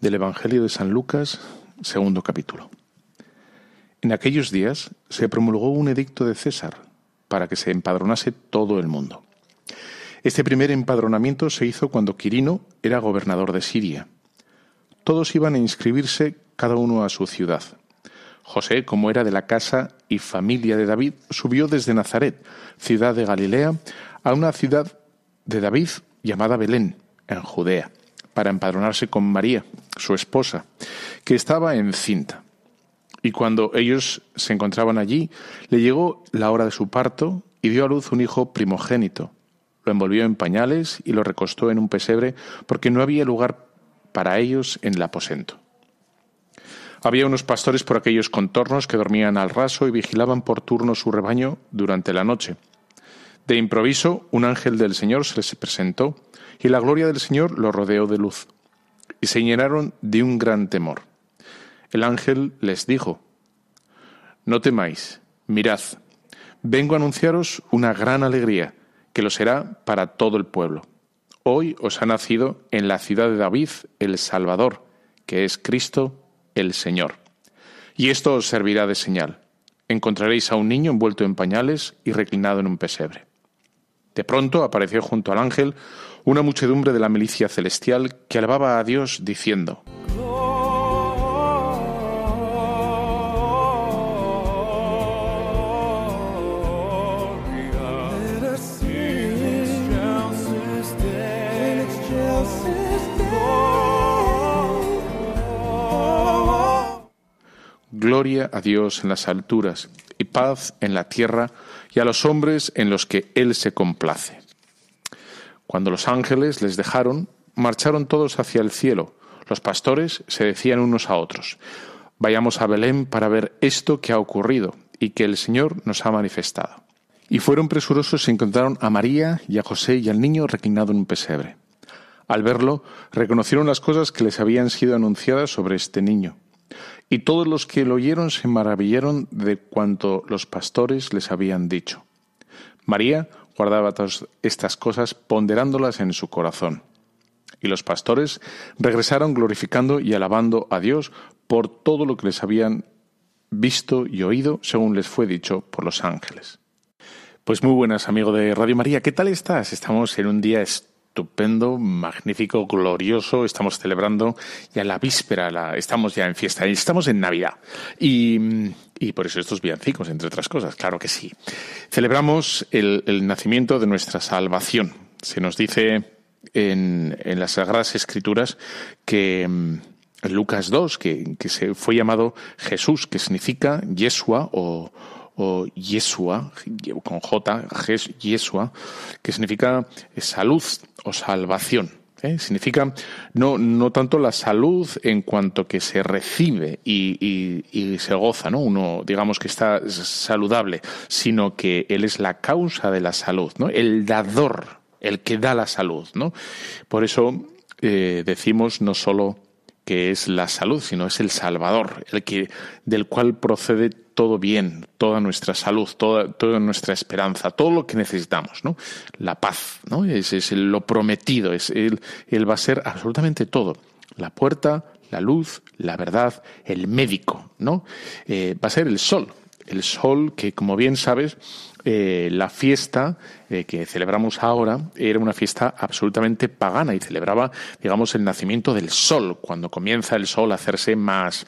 Del Evangelio de San Lucas, segundo capítulo. En aquellos días se promulgó un edicto de César para que se empadronase todo el mundo. Este primer empadronamiento se hizo cuando Quirino era gobernador de Siria. Todos iban a inscribirse cada uno a su ciudad. José, como era de la casa y familia de David, subió desde Nazaret, ciudad de Galilea, a una ciudad de David llamada Belén, en Judea, para empadronarse con María, su esposa, que estaba encinta. Y cuando ellos se encontraban allí, le llegó la hora de su parto y dio a luz un hijo primogénito. Lo envolvió en pañales y lo recostó en un pesebre porque no había lugar para ellos en el aposento. Había unos pastores por aquellos contornos que dormían al raso y vigilaban por turno su rebaño durante la noche. De improviso, un ángel del Señor se les presentó y la gloria del Señor los rodeó de luz, y se llenaron de un gran temor. El ángel les dijo, No temáis, mirad, vengo a anunciaros una gran alegría, que lo será para todo el pueblo. Hoy os ha nacido en la ciudad de David el Salvador, que es Cristo el Señor. Y esto os servirá de señal. Encontraréis a un niño envuelto en pañales y reclinado en un pesebre. De pronto apareció junto al ángel una muchedumbre de la milicia celestial que alababa a Dios diciendo. Gloria a Dios en las alturas y paz en la tierra y a los hombres en los que Él se complace. Cuando los ángeles les dejaron, marcharon todos hacia el cielo. Los pastores se decían unos a otros, Vayamos a Belén para ver esto que ha ocurrido y que el Señor nos ha manifestado. Y fueron presurosos y encontraron a María y a José y al niño reclinado en un pesebre. Al verlo, reconocieron las cosas que les habían sido anunciadas sobre este niño. Y todos los que lo oyeron se maravillaron de cuanto los pastores les habían dicho. María guardaba todas estas cosas ponderándolas en su corazón. Y los pastores regresaron glorificando y alabando a Dios por todo lo que les habían visto y oído, según les fue dicho por los ángeles. Pues muy buenas, amigo de Radio María, ¿qué tal estás? Estamos en un día magnífico, glorioso, estamos celebrando ya la víspera, estamos ya en fiesta, estamos en Navidad. Y, por eso estos villancicos, entre otras cosas, claro que sí. Celebramos el, nacimiento de nuestra salvación. Se nos dice en, las Sagradas Escrituras que mm, Lucas 2, que, que, se fue llamado Jesús, que significa Yeshua o, o Yeshua, con J, Yeshua, que significa salud o salvación. ¿eh? Significa no, no tanto la salud en cuanto que se recibe y, y, y, se goza, ¿no? Uno, digamos que está saludable, sino que Él es la causa de la salud, ¿no? El dador el que da la salud, ¿no? Por eso eh, decimos no solo que es la salud, sino es el Salvador, el que del cual procede todo bien, toda nuestra salud, toda, toda nuestra esperanza, todo lo que necesitamos, ¿no? La paz, ¿no? Es, es lo prometido, es él, él va a ser absolutamente todo. La puerta, la luz, la verdad, el médico, ¿no? Eh, va a ser el sol, el sol que, como bien sabes, eh, la fiesta eh, que celebramos ahora era una fiesta absolutamente pagana y celebraba, digamos, el nacimiento del sol, cuando comienza el sol a hacerse más,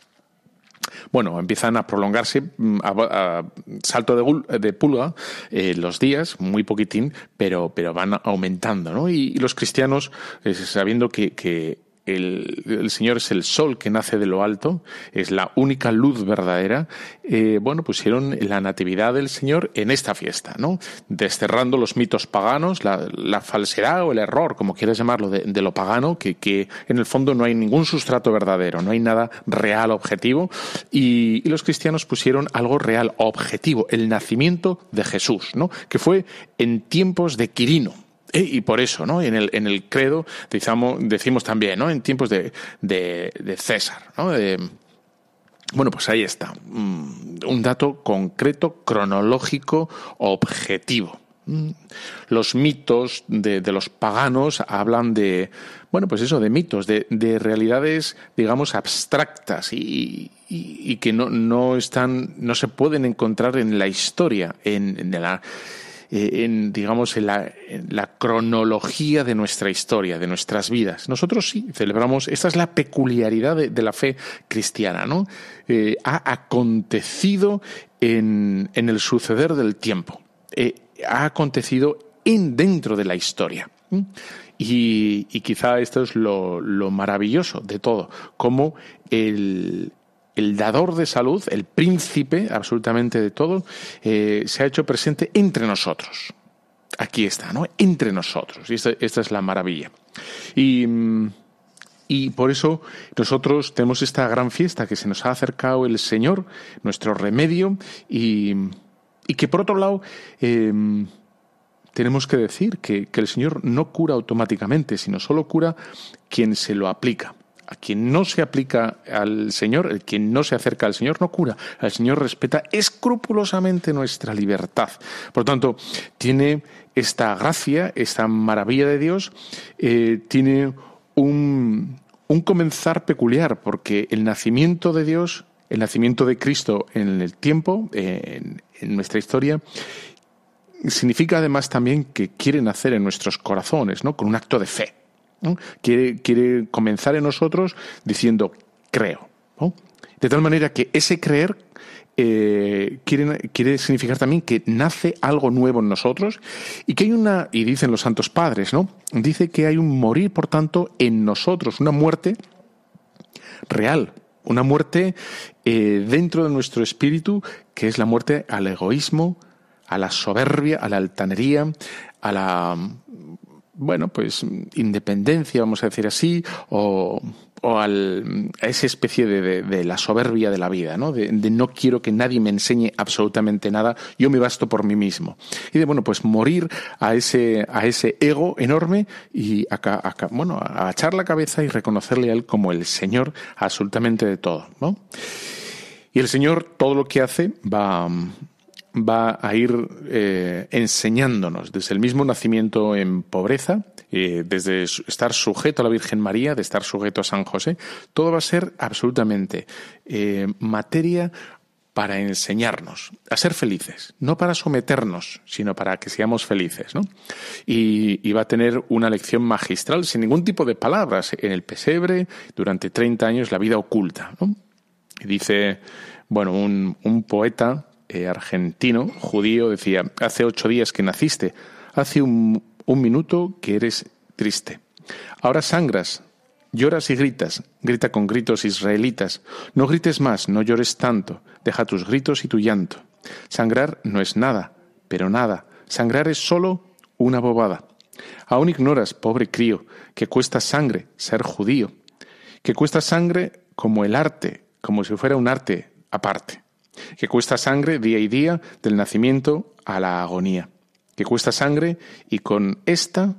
bueno, empiezan a prolongarse mm, a, salto de, de pulga eh, los días, muy poquitín, pero, pero van aumentando, ¿no? Y, los cristianos, sabiendo que el, Señor es el sol que nace de lo alto, es la única luz verdadera, eh, bueno, pusieron la natividad del Señor en esta fiesta, ¿no? Desterrando los mitos paganos, la, falsedad o el error, como quieras llamarlo, de, lo pagano, que, que, en el fondo no hay ningún sustrato verdadero, no hay nada real, objetivo, y, y los cristianos pusieron algo real, objetivo, el nacimiento de Jesús, ¿no? Que fue en tiempos de Quirino, y por eso, ¿no? En el, en el credo decimos, decimos también, ¿no? En tiempos de, de, César, ¿no? Bueno, pues ahí está. Mm, un dato concreto, cronológico, objetivo. Mm, los mitos de, de, los paganos hablan de, bueno, pues eso, de mitos, de, de realidades, digamos, abstractas y, y, que no, no están, no se pueden encontrar en la historia, en la eh, en, digamos, en la, cronología de nuestra historia, de nuestras vidas. Nosotros sí celebramos, esta es la peculiaridad de, la fe cristiana, ¿no? Eh, ha acontecido en, en, el suceder del tiempo, eh, ha acontecido en, dentro de la historia. Y, quizá esto es lo, lo, maravilloso de todo, como el, el dador de salud, el príncipe absolutamente de todo, eh, se ha hecho presente entre nosotros. Aquí está, ¿no? Entre nosotros. Y esta, es la maravilla. Y, y, por eso nosotros tenemos esta gran fiesta que se nos ha acercado el Señor, nuestro remedio, y, que por otro lado eh, tenemos que decir que el Señor no cura automáticamente, sino solo cura quien se lo aplica a quien no se aplica al Señor, el quien no se acerca al Señor, no cura. El Señor respeta escrupulosamente nuestra libertad. Por tanto, tiene esta gracia, esta maravilla de Dios, eh, tiene un, un comenzar peculiar, porque el nacimiento de Dios, el nacimiento de Cristo en el tiempo, en, en nuestra historia, significa además también que quiere nacer en nuestros corazones, ¿no? Con un acto de fe. Quiere, comenzar en nosotros diciendo creo. De tal manera que ese creer eh, quiere, quiere, significar también que nace algo nuevo en nosotros y que hay una, y dicen los santos padres, ¿no? Dice que hay un morir, por tanto, en nosotros, una muerte real, una muerte eh, dentro de nuestro espíritu que es la muerte al egoísmo, a la soberbia, a la altanería, a la, bueno, pues independencia, vamos a decir así, o, o al, a esa especie de, de- la soberbia de la vida, ¿no? De, de no quiero que nadie me enseñe absolutamente nada, yo me basto por mí mismo. Y de, bueno, pues morir a ese, a ese ego enorme y, acá, acá, bueno, agachar la cabeza y reconocerle a él como el Señor absolutamente de todo, ¿no? Y el Señor todo lo que hace va, va a ir eh, enseñándonos desde el mismo nacimiento en pobreza, eh, desde estar sujeto a la Virgen María, de estar sujeto a San José, todo va a ser absolutamente eh, materia para enseñarnos a ser felices, no para someternos, sino para que seamos felices. ¿no? Y, va a tener una lección magistral, sin ningún tipo de palabras, en el pesebre, durante 30 años, la vida oculta. ¿no? Y dice, bueno, un poeta eh, argentino, judío, decía, hace ocho días que naciste, hace un, minuto que eres triste. Ahora sangras, lloras y gritas, grita con gritos israelitas. No grites más, no llores tanto, deja tus gritos y tu llanto. Sangrar no es nada, pero nada. Sangrar es solo una bobada. Aún ignoras, pobre crío, que cuesta sangre ser judío que cuesta sangre como el arte, como si fuera un arte aparte, que cuesta sangre día y día del nacimiento a la agonía, que cuesta sangre y con esta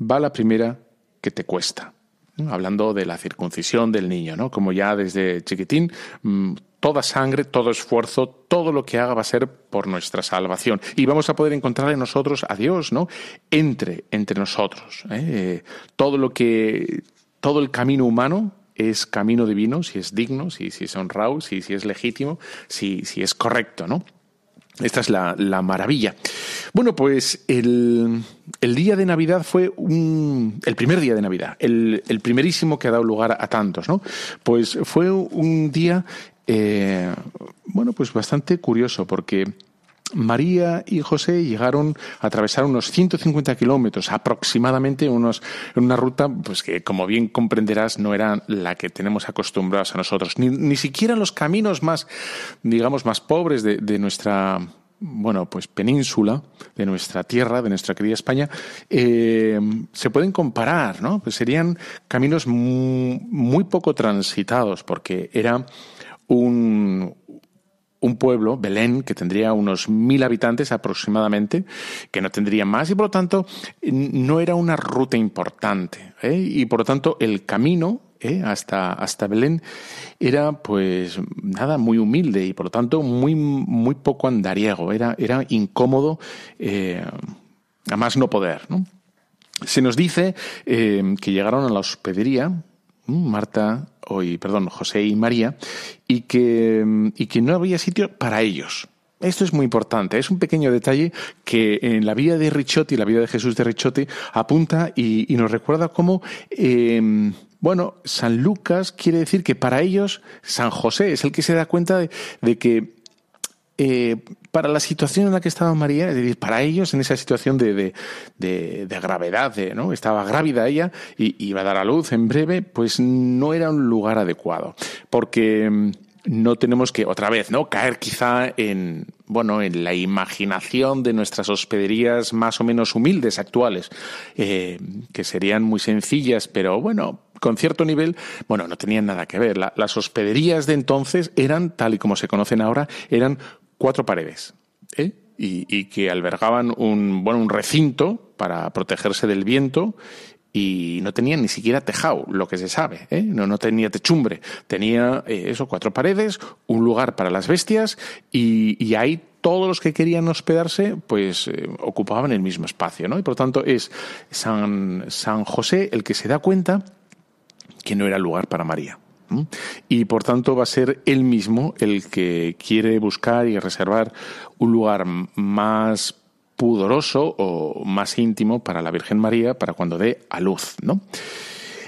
va la primera que te cuesta. Hablando de la circuncisión del niño, ¿no? Como ya desde chiquitín, mm, toda sangre, todo esfuerzo, todo lo que haga va a ser por nuestra salvación. Y vamos a poder encontrar en nosotros a Dios, ¿no? Entre, entre nosotros. Eh, todo lo que, todo el camino humano es camino divino, si es digno, si, si es honrado, si, si es legítimo, si, si es correcto, ¿no? Esta es la, la maravilla. Bueno, pues el, el día de Navidad fue un, el primer día de Navidad, el, el primerísimo que ha dado lugar a tantos, ¿no? Pues fue un día, eh, bueno, pues bastante curioso porque María y José llegaron a atravesar unos 150 kilómetros aproximadamente, unos, en una ruta pues que, como bien comprenderás, no era la que tenemos acostumbrados a nosotros. Ni, ni siquiera los caminos más, digamos, más pobres de, nuestra bueno, pues península de nuestra tierra, de nuestra querida España, eh, se pueden comparar, ¿no? Pues serían caminos muy poco transitados, porque era un, un pueblo, Belén, que tendría unos mil habitantes aproximadamente, que no tendría más y por lo tanto no era una ruta importante. ¿eh? Y por lo tanto el camino ¿eh? hasta, hasta Belén era pues nada, muy humilde y por lo tanto muy, muy poco andariego, era, era incómodo eh, a más no poder. Se nos dice eh, que llegaron a la hospedería, Marta, hoy, perdón, José y María, y que, y que no había sitio para ellos. Esto es muy importante, es un pequeño detalle que en la vida de Ricciotti, la vida de Jesús de Ricciotti, apunta y, nos recuerda cómo, eh, bueno, San Lucas quiere decir que para ellos San José es el que se da cuenta de, de que eh, para la situación en la que estaba María, es decir, para ellos en esa situación de, de, de, de gravedad, ¿no? estaba grávida ella y iba a dar a luz en breve, pues no era un lugar adecuado, porque mm, no tenemos que otra vez, ¿no? caer quizá en bueno, en la imaginación de nuestras hospederías más o menos humildes actuales, eh, que serían muy sencillas, pero bueno, con cierto nivel, bueno, no tenían nada que ver. La, las hospederías de entonces eran, tal y como se conocen ahora, eran cuatro paredes. ¿eh? Y, que albergaban un, bueno, un recinto para protegerse del viento y no tenían ni siquiera tejado, lo que se sabe, ¿eh? no, no tenía techumbre, tenía eh, eso, cuatro paredes, un lugar para las bestias y, ahí todos los que querían hospedarse pues ocupaban el mismo espacio, ¿no? Y por tanto es San, San José el que se da cuenta que no era lugar para María. Y por tanto va a ser él mismo el que quiere buscar y reservar un lugar más pudoroso o más íntimo para la Virgen María para cuando dé a luz, ¿no?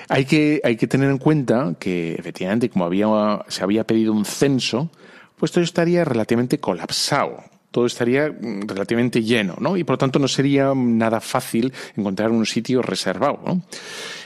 Hay que, hay que tener en cuenta que efectivamente como había, se había pedido un censo, pues todo estaría relativamente colapsado. todo estaría mm, relativamente lleno, ¿no? Y por lo tanto no sería nada fácil encontrar un sitio reservado, ¿no?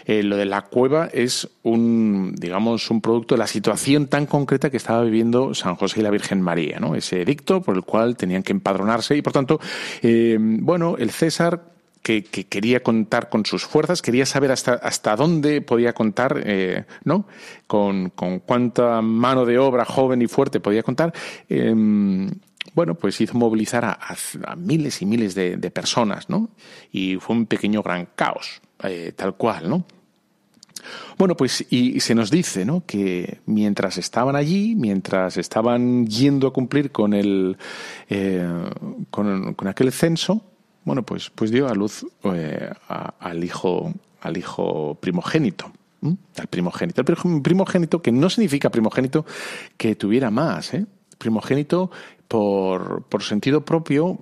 Eh, lo de la cueva es un, digamos, un producto de la situación tan concreta que estaba viviendo San José y la Virgen María, ¿no? Ese edicto por el cual tenían que empadronarse y por tanto, eh, bueno, el César que, que, quería contar con sus fuerzas, quería saber hasta, dónde podía contar, eh, ¿no? Con, cuánta mano de obra joven y fuerte podía contar. Eh, bueno, pues hizo movilizar a, miles y miles de, personas, ¿no? Y fue un pequeño gran caos, tal cual, ¿no? Bueno, pues y, se nos dice, ¿no? Que mientras estaban allí, mientras estaban yendo a cumplir con el, eh, con, aquel censo, bueno, pues, pues dio a luz eh, al hijo, al hijo primogénito. Al primogénito. El primogénito que no significa primogénito que tuviera más, ¿eh? Primogénito por, por sentido propio,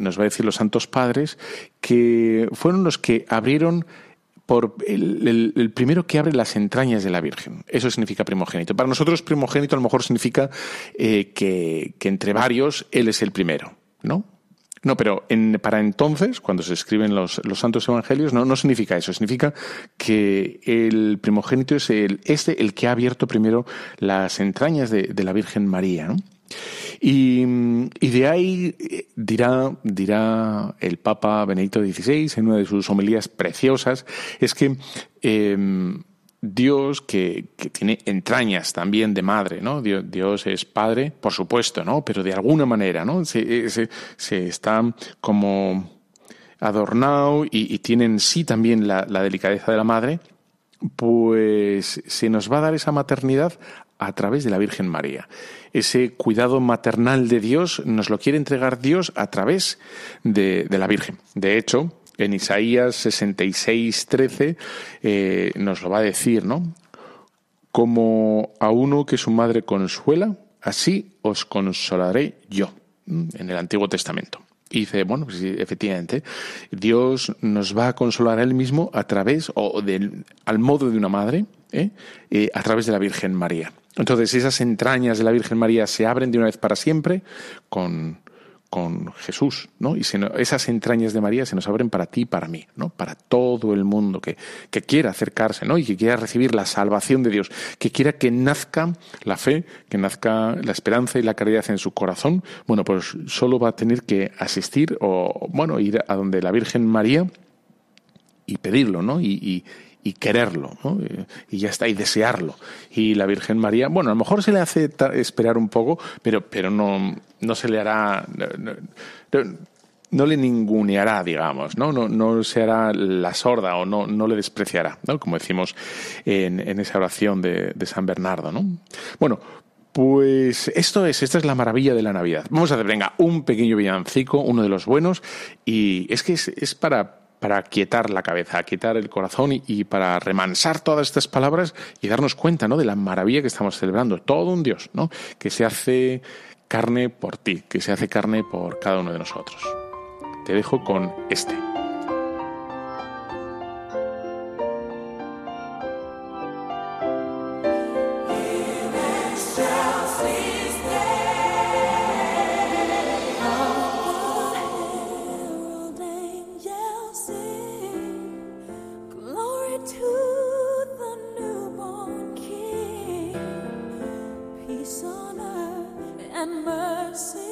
nos va a decir los santos padres, que fueron los que abrieron por el, primero que abre las entrañas de la Virgen. Eso significa primogénito. Para nosotros primogénito a lo mejor significa eh, que, que entre varios Él es el primero, ¿no? No, pero en, para entonces, cuando se escriben los, los santos evangelios, no, no, significa eso. Significa que el primogénito es el, este el que ha abierto primero las entrañas de, de la Virgen María. ¿no? Y, de ahí dirá, dirá el Papa Benedicto XVI en una de sus homilías preciosas, es que eh, Dios que, tiene entrañas también de madre, ¿no? Dios, Dios, es padre, por supuesto, ¿no? Pero de alguna manera, ¿no? Se, se, se está como adornado y, y, tiene en sí también la delicadeza de la madre, pues se nos va a dar esa maternidad a través de la Virgen María. Ese cuidado maternal de Dios nos lo quiere entregar Dios a través de, la Virgen. De hecho, en Isaías 66, 13 eh, nos lo va a decir, ¿no? Como a uno que su madre consuela, así os consolaré yo, en el Antiguo Testamento. Y dice, bueno, pues efectivamente, Dios nos va a consolar a Él mismo a través, o al modo de una madre, ¿eh? Eh, a través de la Virgen María. Entonces esas entrañas de la Virgen María se abren de una vez para siempre con, con Jesús, ¿no? Y esas entrañas de María se nos abren para ti para mí, ¿no? Para todo el mundo que, que quiera acercarse, ¿no? Y que quiera recibir la salvación de Dios, que quiera que nazca la fe, que nazca la esperanza y la caridad en su corazón, bueno, pues solo va a tener que asistir o, bueno, ir a donde la Virgen María y pedirlo, ¿no? Y, y quererlo, ¿no? y ya está, y desearlo. Y la Virgen María, bueno, a lo mejor se le hace esperar un poco, pero, pero no, no se le hará, no, le ninguneará, digamos, ¿no? No, no se hará la sorda o no, no le despreciará, ¿no? Como decimos en, en esa oración de, de San Bernardo, ¿no? Bueno, pues esto es, esta es la maravilla de la Navidad. Vamos a hacer, venga, un pequeño villancico, uno de los buenos, y es que es, es para para quietar la cabeza, quietar el corazón y, y, para remansar todas estas palabras y darnos cuenta ¿no? de la maravilla que estamos celebrando. Todo un Dios ¿no? que se hace carne por ti, que se hace carne por cada uno de nosotros. Te dejo con este. see.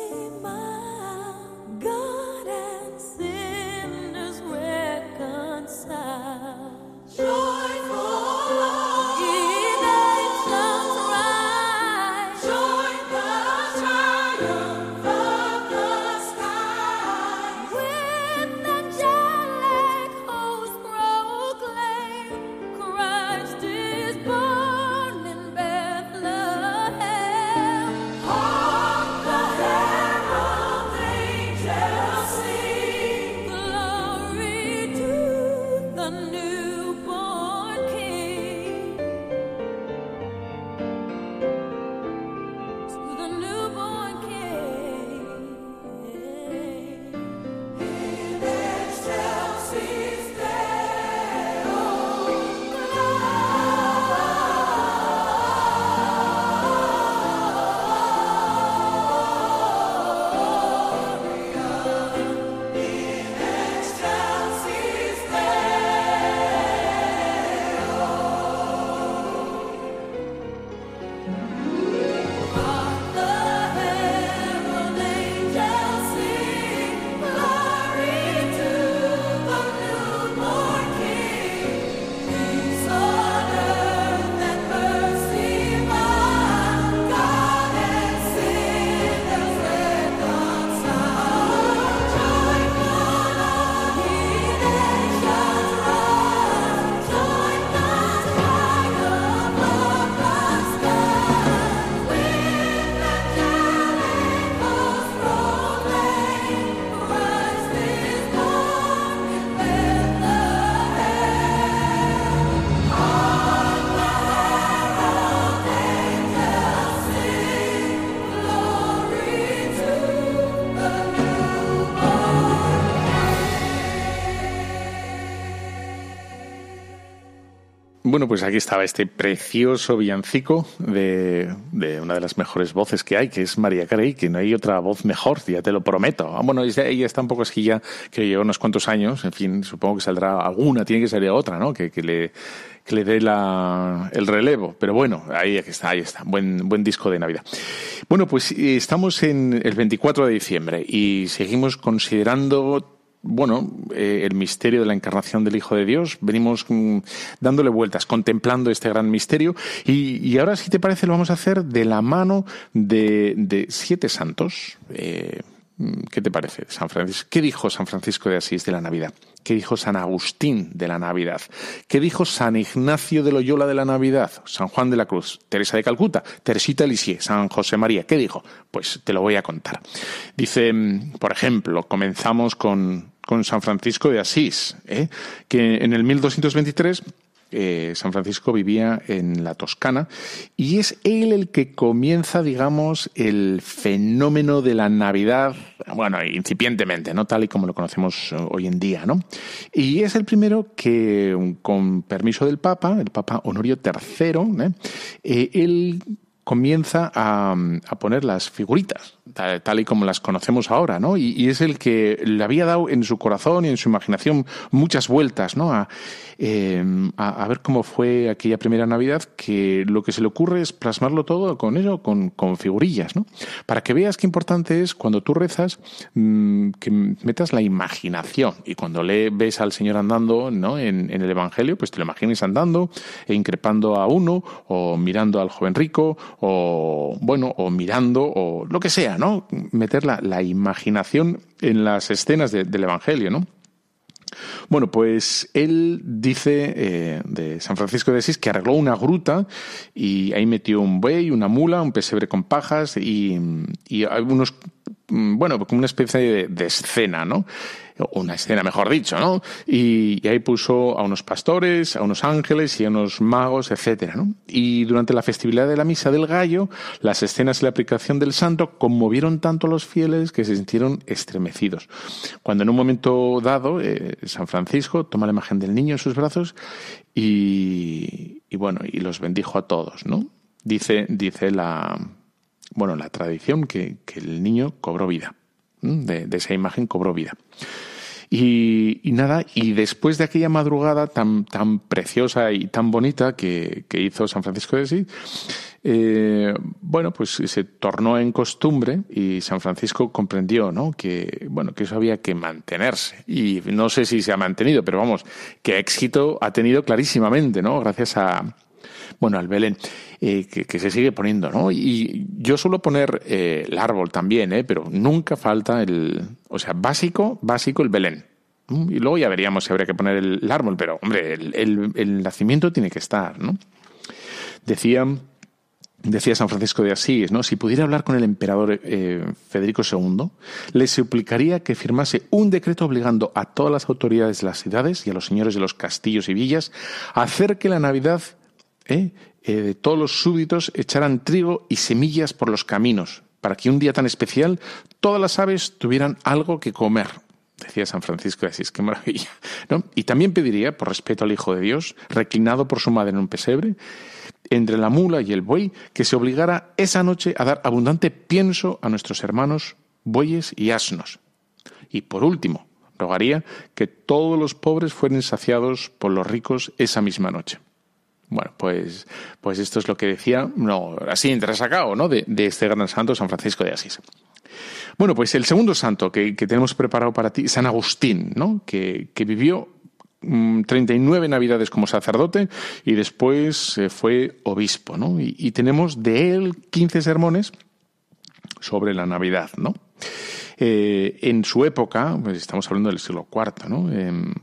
Bueno, pues aquí estaba este precioso villancico de, de una de las mejores voces que hay, que es María Carey, que no hay otra voz mejor, ya te lo prometo. Ah, Bueno, ella está un poco esquilla, que lleva unos cuantos años, en fin, supongo que saldrá alguna, tiene que salir otra, ¿no? Que, que le, que le dé la, el relevo. Pero bueno, ahí está, ahí está. Buen, buen disco de Navidad. Bueno, pues eh, estamos en el 24 de diciembre y seguimos considerando bueno, eh, el misterio de la encarnación del Hijo de Dios. Venimos mm, dándole vueltas, contemplando este gran misterio. Y, ahora, si te parece, lo vamos a hacer de la mano de, de siete santos. Eh, ¿Qué te parece? San Francisco. ¿Qué dijo San Francisco de Asís de la Navidad? ¿Qué dijo San Agustín de la Navidad? ¿Qué dijo San Ignacio de Loyola de la Navidad? San Juan de la Cruz, Teresa de Calcuta, Teresita Lisieux, San José María. ¿Qué dijo? Pues te lo voy a contar. Dice, mm, por ejemplo, comenzamos con, con San Francisco de Asís, ¿eh? que en el 1223 eh, San Francisco vivía en la Toscana y es él el que comienza, digamos, el fenómeno de la Navidad, bueno, incipientemente, no tal y como lo conocemos eh, hoy en día, ¿no? Y es el primero que, con permiso del Papa, el Papa Honorio III, ¿eh? Él comienza a, a poner las figuritas, tal, y como las conocemos ahora, ¿no? Y, es el que le había dado en su corazón y en su imaginación muchas vueltas, ¿no? A, eh, a, a ver cómo fue aquella primera Navidad, que lo que se le ocurre es plasmarlo todo con eso, con, figurillas, ¿no? Para que veas qué importante es cuando tú rezas mm, que metas la imaginación y cuando le ves al Señor andando, ¿no? En, en el Evangelio, pues te lo imagines andando e increpando a uno o mirando al joven rico o bueno, o mirando, o lo que sea, ¿no? Meter la, imaginación en las escenas de- del Evangelio, ¿no? Bueno, pues él dice eh, de San Francisco de Asís que arregló una gruta y ahí metió un buey, una mula, un pesebre con pajas y, algunos, mm, bueno, como una especie de escena, ¿no? Una escena, mejor dicho, ¿no? Y, ahí puso a unos pastores, a unos ángeles y a unos magos, etcétera, ¿no? Y durante la festividad de la Misa del Gallo, las escenas y la aplicación del santo conmovieron tanto a los fieles que se sintieron estremecidos. Cuando en un momento dado, eh, San Francisco toma la imagen del niño en sus brazos y, y bueno, y los bendijo a todos, ¿no? Dice, dice la, bueno, la tradición que, que el niño cobró vida. De, de esa imagen cobró vida. Y, y nada, y después de aquella madrugada tan, tan preciosa y tan bonita que, que hizo San Francisco de Asís, eh, bueno, pues se tornó en costumbre y San Francisco comprendió, ¿no? Que, bueno, que eso había que mantenerse. Y no sé si se ha mantenido, pero vamos, que éxito ha tenido clarísimamente, ¿no? Gracias a, bueno, al Belén, eh, que, se sigue poniendo, ¿no? Y yo suelo poner eh, el árbol también, ¿eh? Pero nunca falta el, o sea, básico, básico el Belén. ¿Mm? Y luego ya veríamos si habría que poner el, árbol, pero, hombre, el, el- nacimiento tiene que estar, ¿no? Decía, decía San Francisco de Asís, ¿no? Si pudiera hablar con el emperador eh, Federico II, le suplicaría que firmase un decreto obligando a todas las autoridades de las ciudades y a los señores de los castillos y villas a hacer que la Navidad. Eh, de todos los súbditos echaran trigo y semillas por los caminos, para que un día tan especial todas las aves tuvieran algo que comer. Decía San Francisco de Asís, qué maravilla. Y también pediría, por respeto al Hijo de Dios, reclinado por su madre en un pesebre, entre la mula y el buey, que se obligara esa noche a dar abundante pienso a nuestros hermanos bueyes y asnos. Y por último, rogaría que todos los pobres fueran saciados por los ricos esa misma noche. Bueno, pues, pues esto es lo que decía, no, así entresacado, ¿no? De, de este gran santo, San Francisco de Asís. Bueno, pues el segundo santo que, que tenemos preparado para ti, San Agustín, ¿no? Que, que vivió mm, 39 navidades como sacerdote y después eh, fue obispo, ¿no? Y, y tenemos de él 15 sermones sobre la Navidad, ¿no? Eh, en su época, pues estamos hablando del siglo IV, ¿no? Em,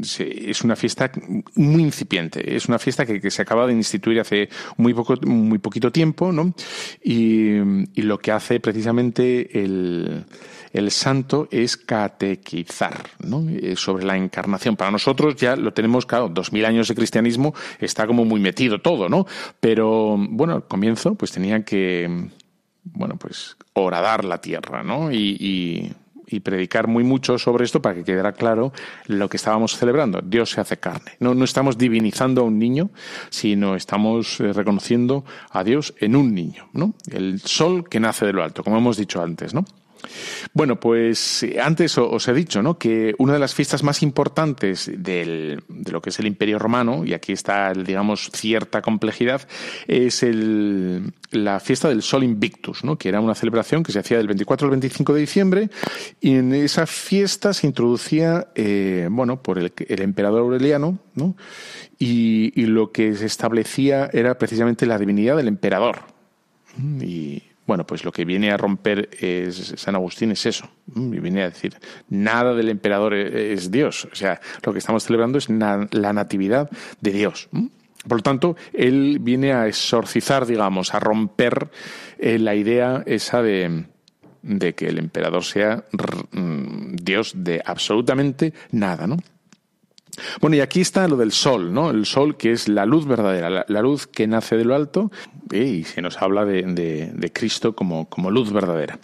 es una fiesta muy incipiente, es una fiesta que, se acaba de instituir hace muy poco, muy poquito tiempo, ¿no? Y, y lo que hace precisamente el, el santo es catequizar, ¿no? Eh, Sobre la encarnación. Para nosotros ya lo tenemos, claro, dos mil años de cristianismo está como muy metido todo, ¿no? Pero bueno, al comienzo pues tenía que bueno, pues horadar la tierra, ¿no? Y- y predicar muy mucho sobre esto para que quedara claro lo que estábamos celebrando. Dios se hace carne. No, no estamos divinizando a un niño, sino estamos eh, reconociendo a Dios en un niño, ¿no? El sol que nace de lo alto, como hemos dicho antes, ¿no? Bueno, pues eh, antes os he dicho ¿no? que una de las fiestas más importantes del, de lo que es el Imperio Romano, y aquí está, digamos, cierta complejidad, es la fiesta del Sol Invictus, ¿no? que era una celebración que se hacía del 24 al 25 de diciembre, y en esa fiesta se introducía, eh, bueno, por el, el emperador Aureliano, ¿no? y, y lo que se establecía era precisamente la divinidad del emperador. Y bueno, pues lo que viene a romper es, San Agustín es eso. Y viene a decir, nada del emperador es Dios. O sea, lo que estamos celebrando es la natividad de Dios. Por lo tanto, él viene a exorcizar, digamos, a romper eh, la idea esa de, de que el emperador sea mm, Dios de absolutamente nada, ¿no? Bueno, y aquí está lo del sol, ¿no? El sol que es la luz verdadera, la, luz que nace de lo alto y se nos habla de, Cristo como, luz verdadera.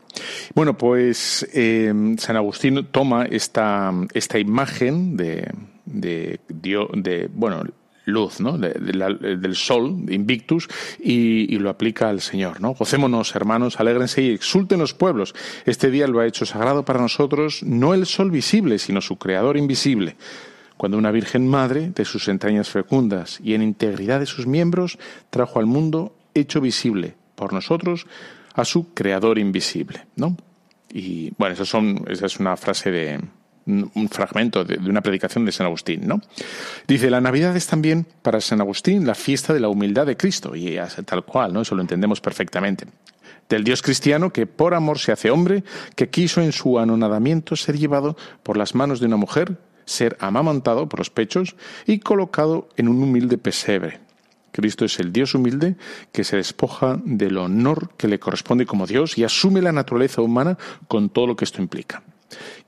Bueno, pues eh, San Agustín toma esta, esta imagen de, bueno, luz, ¿no? Del sol, Invictus, y, y lo aplica al Señor, ¿no? Gocémonos, hermanos, alégrense y exulten los pueblos. Este día lo ha hecho sagrado para nosotros, no el sol visible, sino su creador invisible cuando una Virgen Madre, de sus entrañas fecundas y en integridad de sus miembros, trajo al mundo hecho visible por nosotros a su Creador invisible, ¿no? Y bueno, eso son, esa es una frase de un fragmento de, de una predicación de San Agustín, ¿no? Dice, la Navidad es también para San Agustín la fiesta de la humildad de Cristo, y tal cual, ¿no? Eso lo entendemos perfectamente del Dios cristiano que por amor se hace hombre, que quiso en su anonadamiento ser llevado por las manos de una mujer, ser amamantado por los pechos y colocado en un humilde pesebre. Cristo es el Dios humilde que se despoja del honor que le corresponde como Dios y asume la naturaleza humana con todo lo que esto implica.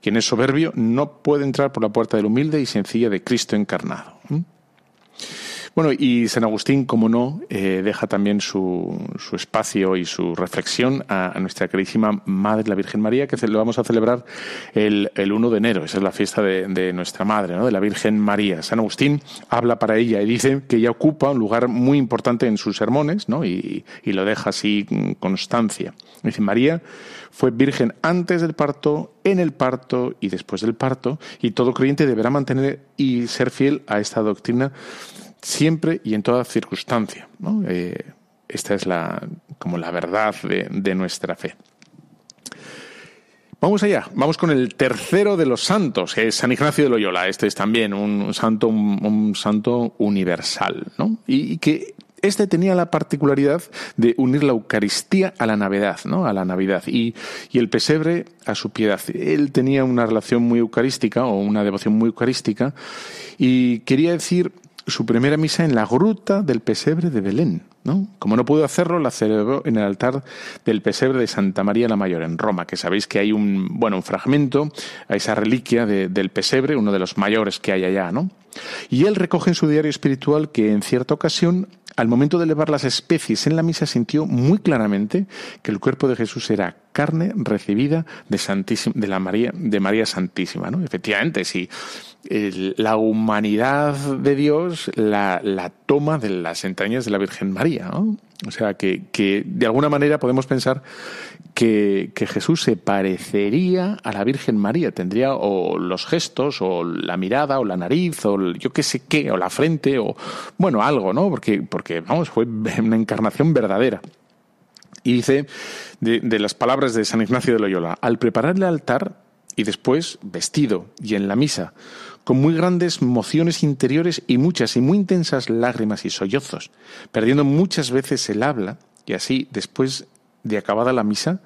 Quien es soberbio no puede entrar por la puerta del humilde y sencilla de Cristo encarnado. Bueno, y San Agustín, como no, eh, deja también su, su, espacio y su reflexión a, nuestra queridísima Madre, la Virgen María, que lo vamos a celebrar el, el 1 de enero. Esa es la fiesta de, de, nuestra Madre, ¿no? de la Virgen María. San Agustín habla para ella y dice que ella ocupa un lugar muy importante en sus sermones ¿no? y, y lo deja así con constancia. Dice, María fue virgen antes del parto, en el parto y después del parto, y todo creyente deberá mantener y ser fiel a esta doctrina siempre y en toda circunstancia. Eh, esta es la, como la verdad de, nuestra fe. Vamos allá, vamos con el tercero de los santos, que es San Ignacio de Loyola. Este es también un santo, un, santo universal. Y, y, que este tenía la particularidad de unir la Eucaristía a la Navidad, ¿no? A la Navidad y, y el pesebre a su piedad. Él tenía una relación muy eucarística o una devoción muy eucarística y quería decir su primera misa en la gruta del pesebre de Belén. ¿no? Como no pudo hacerlo, la celebró en el altar del pesebre de Santa María la Mayor, en Roma, que sabéis que hay un, bueno, un fragmento a esa reliquia de, del pesebre, uno de los mayores que hay allá. ¿no? Y él recoge en su diario espiritual que en cierta ocasión, al momento de elevar las especies en la misa, sintió muy claramente que el cuerpo de Jesús era carne recibida de, Santísima, de, la María, de María Santísima. ¿no? Efectivamente, sí el, la humanidad de Dios la, la, toma de las entrañas de la Virgen María. O sea, que, que, de alguna manera podemos pensar que, que, Jesús se parecería a la Virgen María. Tendría o los gestos, o la mirada, o la nariz, o yo qué sé qué, o la frente, o bueno, algo, ¿no? Porque, porque vamos, fue una encarnación verdadera. Y dice de, las palabras de San Ignacio de Loyola, al preparar el altar y después vestido y en la misa, con muy grandes mociones interiores y muchas y muy intensas lágrimas y sollozos, perdiendo muchas veces el habla, y así, después de acabada la misa,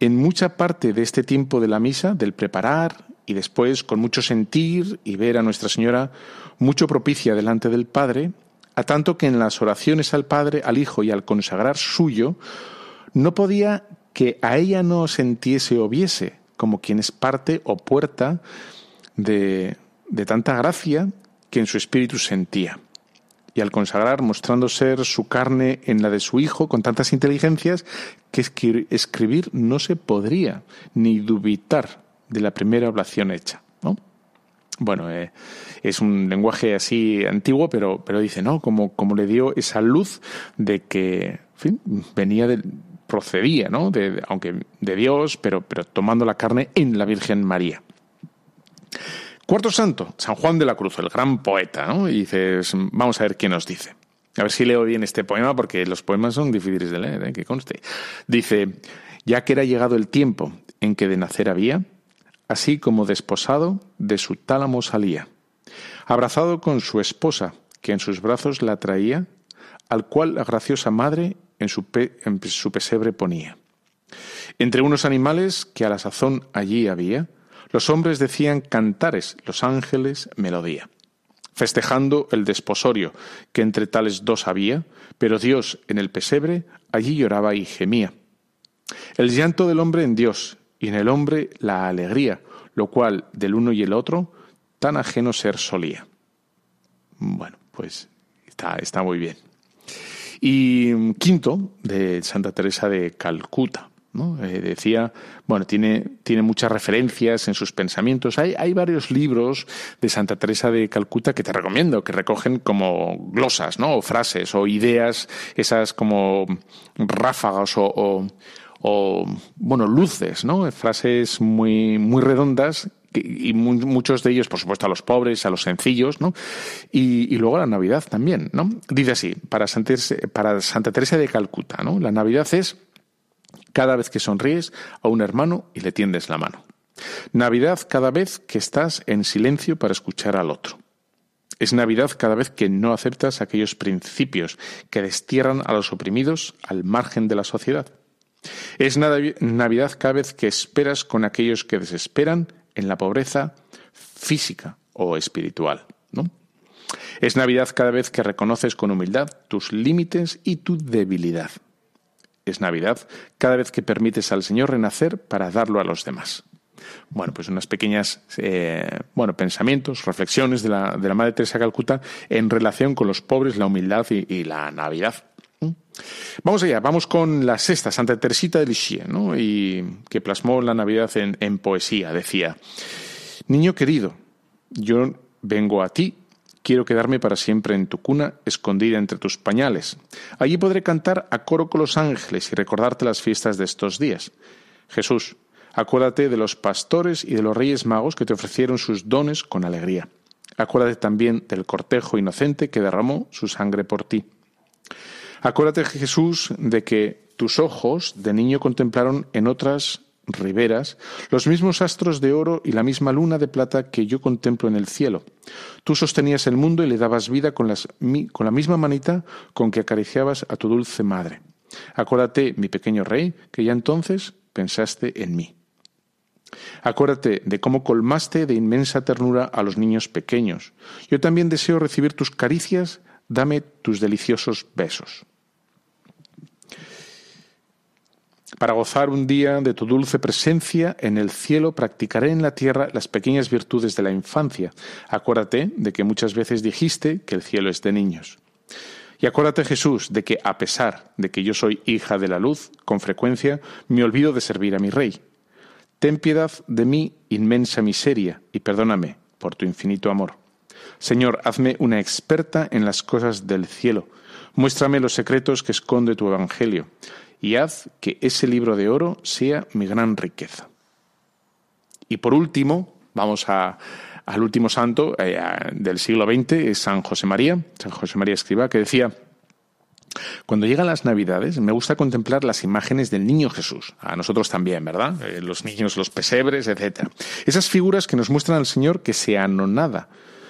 en mucha parte de este tiempo de la misa, del preparar y después con mucho sentir y ver a Nuestra Señora mucho propicia delante del Padre, a tanto que en las oraciones al Padre, al Hijo y al consagrar suyo, no podía que a ella no sentiese o viese, como quien es parte o puerta de, de tanta gracia que en su espíritu sentía. Y al consagrar, mostrando ser su carne en la de su hijo, con tantas inteligencias, que escribir no se podría, ni dubitar de la primera oblación hecha. ¿no? Bueno, eh, es un lenguaje así antiguo, pero, pero dice, ¿no? Como, como le dio esa luz de que, fin, venía de, procedía, ¿no? De, aunque de Dios, pero, pero tomando la carne en la Virgen María. Cuarto santo, San Juan de la Cruz, el gran poeta, ¿no? Dices, vamos a ver qué nos dice. A ver si leo bien este poema, porque los poemas son difíciles de leer, ¿eh? que conste. Dice, ya que era llegado el tiempo en que de nacer había, así como desposado, de su tálamo salía, abrazado con su esposa, que en sus brazos la traía, al cual la graciosa madre en su, pesebre ponía. Entre unos animales que a la sazón allí había, los hombres decían cantares, los ángeles melodía. Festejando el desposorio que entre tales dos había, pero Dios en el pesebre allí lloraba y gemía. El llanto del hombre en Dios y en el hombre la alegría, lo cual del uno y el otro tan ajeno ser solía. Bueno, pues está, está muy bien. Y mm, quinto, de Santa Teresa de Calcuta. ¿no? Eh, decía, bueno, tiene, tiene muchas referencias en sus pensamientos. Hay, hay varios libros de Santa Teresa de Calcuta que te recomiendo, que recogen como glosas, ¿no? O frases o ideas, esas como ráfagas o, o, bueno, luces, ¿no? Frases muy, muy redondas y muchos de ellos, por supuesto, a los pobres, a los sencillos, ¿no? Y, luego la Navidad también, ¿no? Dice así, para Santa Teresa de Calcuta, ¿no? La Navidad es cada vez que sonríes a un hermano y le tiendes la mano. Navidad cada vez que estás en silencio para escuchar al otro. Es Navidad cada vez que no aceptas aquellos principios que destierran a los oprimidos al margen de la sociedad. Es Navidad cada vez que esperas con aquellos que desesperan en la pobreza física o espiritual. ¿no? Es Navidad cada vez que reconoces con humildad tus límites y tu debilidad. Es Navidad cada vez que permites al Señor renacer para darlo a los demás. Bueno, pues unas pequeñas eh, bueno, pensamientos, reflexiones de la, de la Madre Teresa de Calcuta en relación con los pobres, la humildad y, la Navidad. Vamos allá, vamos con la sexta, Santa Teresita de Lisieux, ¿no? y que plasmó la Navidad en, en poesía. Decía, Niño querido, yo vengo a ti Quiero quedarme para siempre en tu cuna, escondida entre tus pañales. Allí podré cantar a coro con los ángeles y recordarte las fiestas de estos días. Jesús, acuérdate de los pastores y de los reyes magos que te ofrecieron sus dones con alegría. Acuérdate también del cortejo inocente que derramó su sangre por ti. Acuérdate, Jesús, de que tus ojos de niño contemplaron en otras riberas los mismos astros de oro y la misma luna de plata que yo contemplo en el cielo. Tú sostenías el mundo y le dabas vida con, con la misma manita con que acariciabas a tu dulce madre. Acuérdate, mi pequeño rey, que ya entonces pensaste en mí. Acuérdate de cómo colmaste de inmensa ternura a los niños pequeños. Yo también deseo recibir tus caricias, dame tus deliciosos besos. Para gozar un día de tu dulce presencia en el cielo, practicaré en la tierra las pequeñas virtudes de la infancia. Acuérdate de que muchas veces dijiste que el cielo es de niños. Y acuérdate, Jesús, de que a pesar de que yo soy hija de la luz, con frecuencia me olvido de servir a mi Rey. Ten piedad de mi inmensa miseria y perdóname por tu infinito amor. Señor, hazme una experta en las cosas del cielo. Muéstrame los secretos que esconde tu Evangelio y haz que ese libro de oro sea mi gran riqueza. Y por último, vamos al último santo eh, del siglo XX, es San José María, San José María Escriba, que decía, cuando llegan las Navidades me gusta contemplar las imágenes del niño Jesús, a nosotros también, ¿verdad? Eh, los niños, los pesebres, etc. Esas figuras que nos muestran al Señor que se anonada,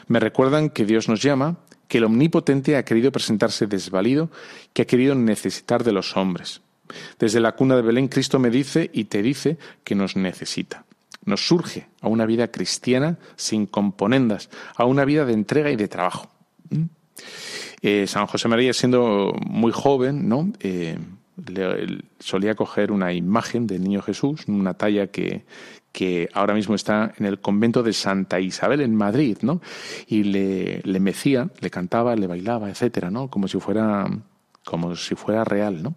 me recuerdan que Dios nos llama, que el Omnipotente ha querido presentarse desvalido, que ha querido necesitar de los hombres. Desde la cuna de Belén, Cristo me dice y te dice que nos necesita. Nos surge a una vida cristiana sin componendas, a una vida de entrega y de trabajo. ¿Mm? Eh, San José María, siendo muy joven, ¿no? Eh, solía coger una imagen del niño Jesús, una talla que, que ahora mismo está en el convento de Santa Isabel en Madrid, ¿no? Y le, le mecía, le cantaba, le bailaba, etcétera, ¿no? Como si fuera como si fuera real, ¿no?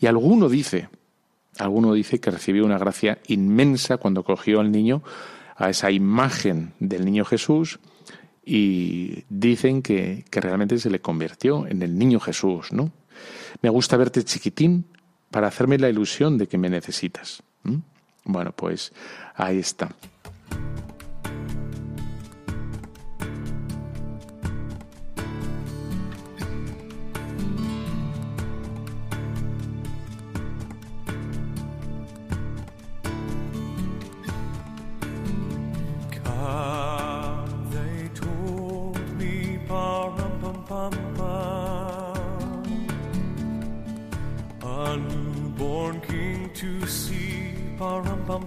Y alguno dice Alguno dice que recibió una gracia inmensa cuando cogió al niño, a esa imagen del niño Jesús, y dicen que, que realmente se le convirtió en el niño Jesús, ¿no? Me gusta verte chiquitín para hacerme la ilusión de que me necesitas. Bueno, pues ahí está.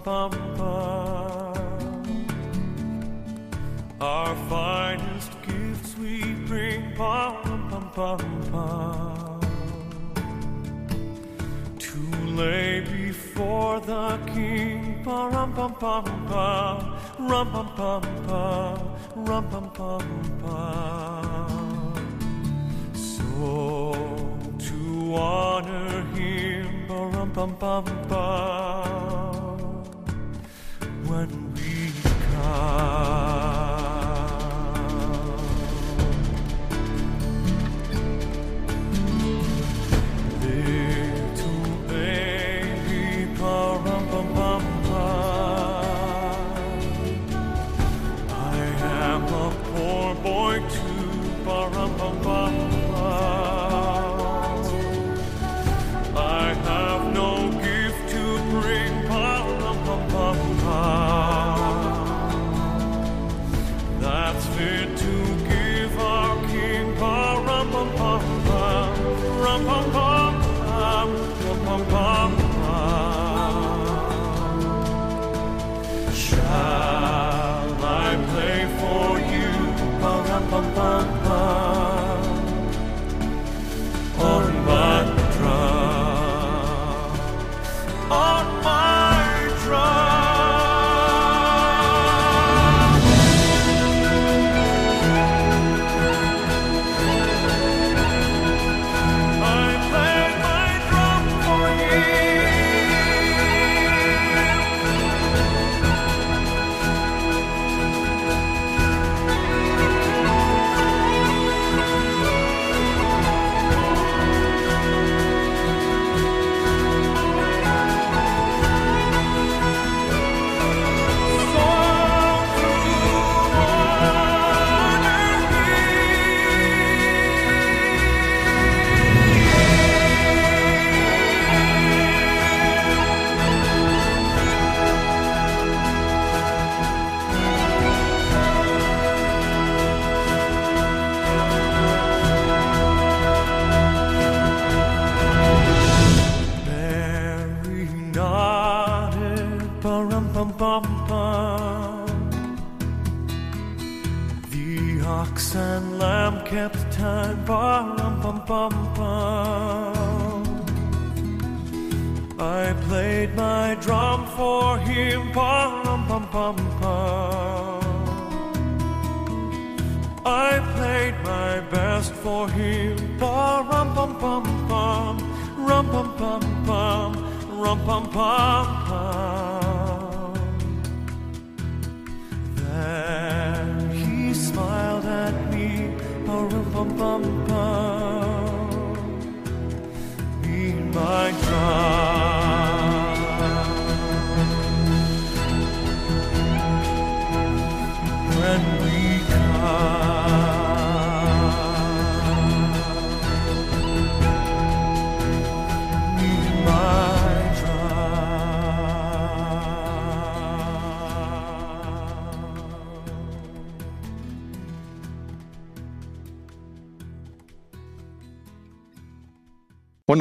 pampa. Our finest gifts we bring, pam pam pam pam. To lay before the King, pam pam pam pam, ram pam pam pam, ram pam pam pam. So to honor him, pam pam pam pam.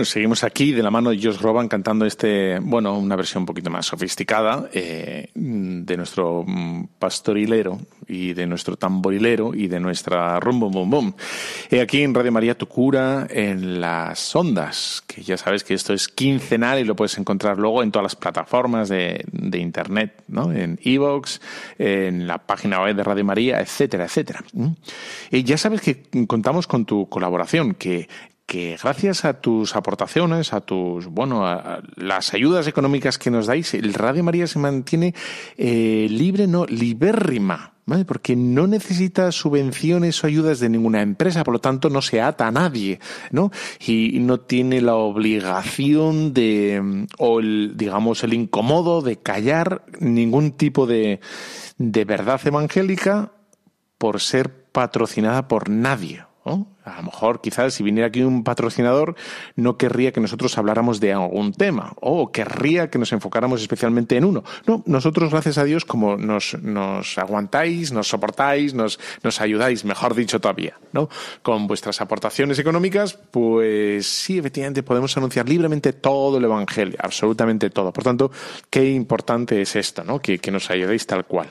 Seguimos aquí de la mano de Josh Groban cantando este, bueno, una versión un poquito más sofisticada eh, de nuestro mm, pastorilero y de nuestro tamborilero y de nuestra rum bum bum bum. Eh, aquí en Radio María Tu Cura en las ondas, que ya sabes que esto es quincenal y lo puedes encontrar luego en todas las plataformas de, de internet, ¿no? En Evox, en la página web de Radio María, etcétera, etcétera. ¿Mm? Y ya sabes que contamos con tu colaboración, que que gracias a tus aportaciones, a tus, bueno, a, las ayudas económicas que nos dais, el Radio María se mantiene eh, libre, no, libérrima. ¿Vale? Porque no necesita subvenciones o ayudas de ninguna empresa, por lo tanto no se ata a nadie, ¿no? Y no tiene la obligación de, o el, digamos, el incomodo de callar ningún tipo de, de verdad evangélica por ser patrocinada por nadie. A lo mejor, quizás, si viniera aquí un patrocinador, no querría que nosotros habláramos de algún tema o querría que nos enfocáramos especialmente en uno. No, nosotros, gracias a Dios, como nos, aguantáis, nos soportáis, nos, nos ayudáis, mejor dicho todavía, ¿no? Con vuestras aportaciones económicas, pues sí, efectivamente, podemos anunciar libremente todo el Evangelio, absolutamente todo. Por tanto, qué importante es esto, ¿no? Que, que nos ayudéis tal cual.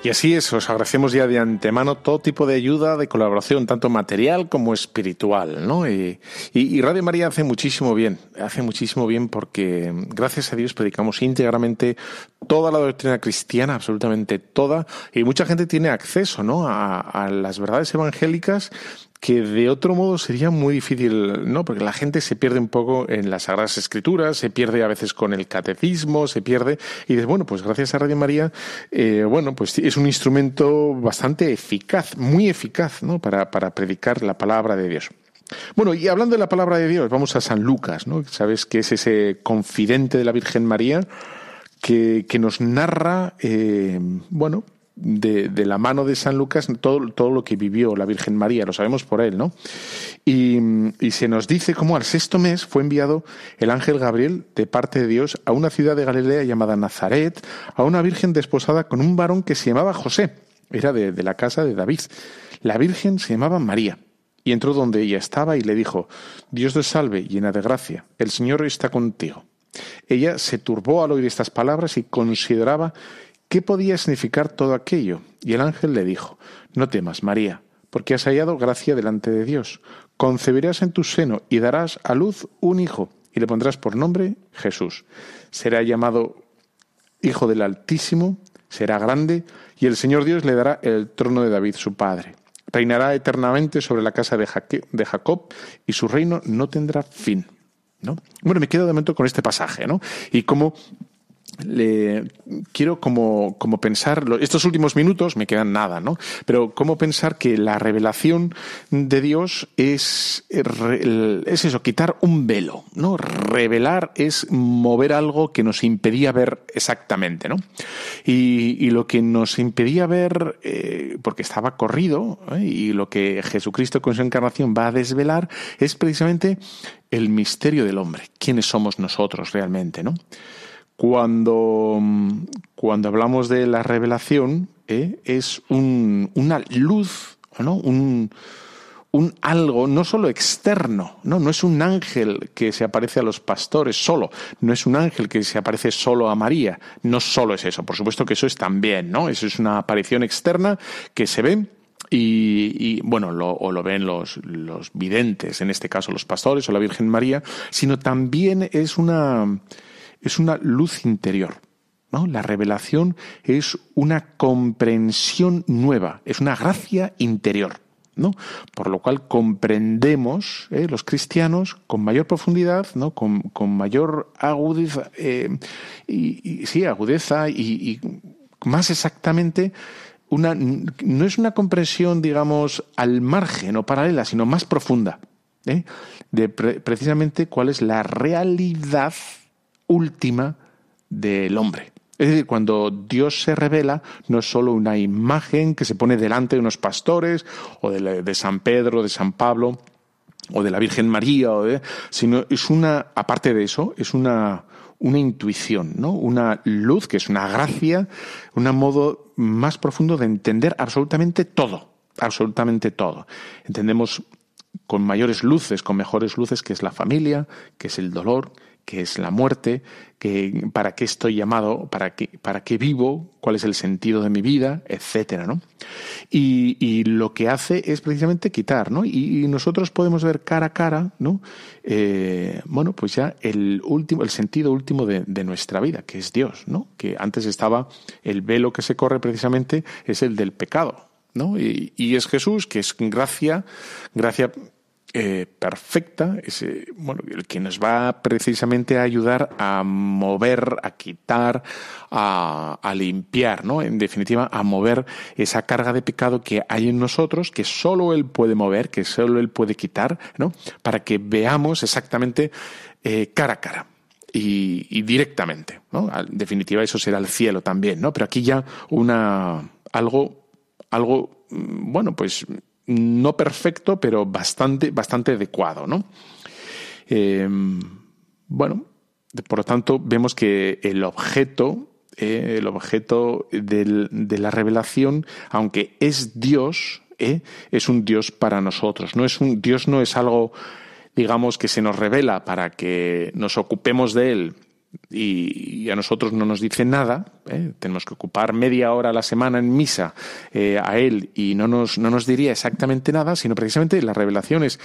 Y así es, os agradecemos ya de antemano todo tipo de ayuda, de colaboración, tanto material como espiritual, ¿no? Y, Radio María hace muchísimo bien, hace muchísimo bien porque gracias a Dios predicamos íntegramente toda la doctrina cristiana, absolutamente toda, y mucha gente tiene acceso, ¿no? A, a las verdades evangélicas que de otro modo sería muy difícil, ¿no? Porque la gente se pierde un poco en las Sagradas Escrituras, se pierde a veces con el catecismo, se pierde. Y dices, bueno, pues gracias a Radio María, eh, bueno, pues es un instrumento bastante eficaz, muy eficaz, ¿no? Para, para predicar la palabra de Dios. Bueno, y hablando de la palabra de Dios, vamos a San Lucas, ¿no? Sabes que es ese confidente de la Virgen María que, que nos narra, eh, bueno, de, la mano de San Lucas todo, todo, lo que vivió la Virgen María, lo sabemos por él, ¿no? Y, y, se nos dice cómo al sexto mes fue enviado el ángel Gabriel de parte de Dios a una ciudad de Galilea llamada Nazaret, a una virgen desposada con un varón que se llamaba José, era de, de la casa de David. La virgen se llamaba María. Y entró donde ella estaba y le dijo, Dios te salve, llena de gracia, el Señor está contigo. Ella se turbó al oír estas palabras y consideraba ¿Qué podía significar todo aquello? Y el ángel le dijo, No temas, María, porque has hallado gracia delante de Dios. Concebirás en tu seno y darás a luz un hijo, y le pondrás por nombre Jesús. Será llamado Hijo del Altísimo, será grande, y el Señor Dios le dará el trono de David, su padre. Reinará eternamente sobre la casa de Jacob, y su reino no tendrá fin. ¿No? Bueno, me quedo de momento con este pasaje, ¿no? Y cómo quiero como, como pensar, estos últimos minutos me quedan nada, ¿no? Pero cómo pensar que la revelación de Dios es, es eso, quitar un velo, ¿no? Revelar es mover algo que nos impedía ver exactamente, ¿no? Y, lo que nos impedía ver, eh, porque estaba corrido, ¿eh? y lo que Jesucristo con su encarnación va a desvelar, es precisamente el misterio del hombre, quiénes somos nosotros realmente, ¿no? Cuando, cuando hablamos de la revelación, ¿eh? es un, una luz, ¿no? Un, un algo no solo externo, ¿no? no es un ángel que se aparece a los pastores solo, no es un ángel que se aparece solo a María, no solo es eso, por supuesto que eso es también, ¿no? Eso es una aparición externa que se ve y, y, bueno, lo, o lo ven los, los videntes, en este caso los pastores o la Virgen María, sino también es una, es una luz interior. ¿no? La revelación es una comprensión nueva, es una gracia interior. ¿no? Por lo cual comprendemos ¿eh? los cristianos con mayor profundidad, ¿no? con, con mayor agudeza, eh, y, sí, agudeza y, y más exactamente una, no es una comprensión, digamos, al margen o paralela, sino más profunda, ¿eh? de pre precisamente cuál es la realidad última del hombre. Es decir, cuando Dios se revela, no es solo una imagen que se pone delante de unos pastores, o de, San Pedro, de San Pablo, o de la Virgen María, sino es una, aparte de eso, es una, una intuición, ¿no? Una luz que es una gracia, un modo más profundo de entender absolutamente todo, absolutamente todo. Entendemos con mayores luces, con mejores luces, que es la familia, que es el dolor, que es la muerte, que para qué estoy llamado, para qué, para qué vivo, cuál es el sentido de mi vida, etcétera, ¿no? Y, lo que hace es precisamente quitar, ¿no? Y, nosotros podemos ver cara a cara, ¿no? Eh, bueno, pues ya el último, el sentido último de, de, nuestra vida, que es Dios, ¿no? Que antes estaba el velo que se corre precisamente es el del pecado, ¿no? Y, y es Jesús, que es gracia, gracia eh, perfecta, ese, bueno, el que nos va precisamente a ayudar a mover, a quitar, a, a, limpiar, ¿no? En definitiva, a mover esa carga de pecado que hay en nosotros, que solo Él puede mover, que solo Él puede quitar, ¿no? Para que veamos exactamente eh, cara a cara. Y, y, directamente, ¿no? En definitiva, eso será el cielo también, ¿no? Pero aquí ya una algo, algo, mm, bueno, pues no perfecto, pero bastante, bastante adecuado, ¿no? Eh, bueno, por lo tanto, vemos que el objeto, eh, el objeto del, de la revelación, aunque es Dios, eh, es un Dios para nosotros. No es un Dios no es algo, digamos, que se nos revela para que nos ocupemos de él y, a nosotros no nos dice nada, ¿eh? tenemos que ocupar media hora a la semana en misa eh, a Él y no nos, no nos diría exactamente nada, sino precisamente la revelación es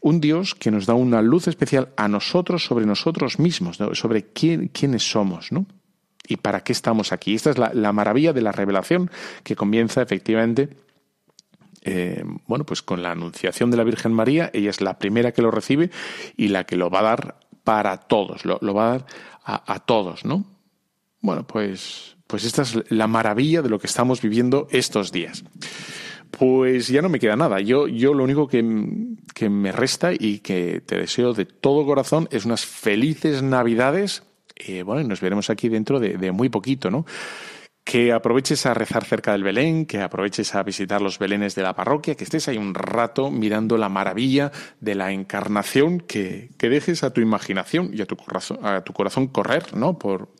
un Dios que nos da una luz especial a nosotros sobre nosotros mismos, sobre quién, quiénes somos, ¿no? Y para qué estamos aquí. Esta es la, la maravilla de la revelación que comienza efectivamente eh, bueno, pues con la anunciación de la Virgen María, ella es la primera que lo recibe y la que lo va a dar para todos, lo, va a dar a, a, todos, ¿no? Bueno, pues, pues esta es la maravilla de lo que estamos viviendo estos días. Pues ya no me queda nada. Yo, yo lo único que, que me resta y que te deseo de todo corazón es unas felices Navidades. Eh, bueno, y nos veremos aquí dentro de, de muy poquito, ¿no? Que aproveches a rezar cerca del Belén, que aproveches a visitar los Belenes de la parroquia, que estés ahí un rato mirando la maravilla de la encarnación, que, que dejes a tu imaginación y a tu, corazón, a tu corazón correr, ¿no? Por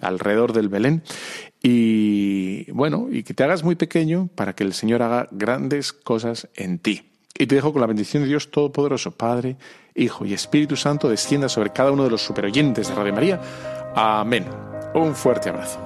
alrededor del Belén. Y bueno, y que te hagas muy pequeño para que el Señor haga grandes cosas en ti. Y te dejo con la bendición de Dios Todopoderoso, Padre, Hijo y Espíritu Santo, descienda sobre cada uno de los superoyentes de Radio María. Amén. Un fuerte abrazo.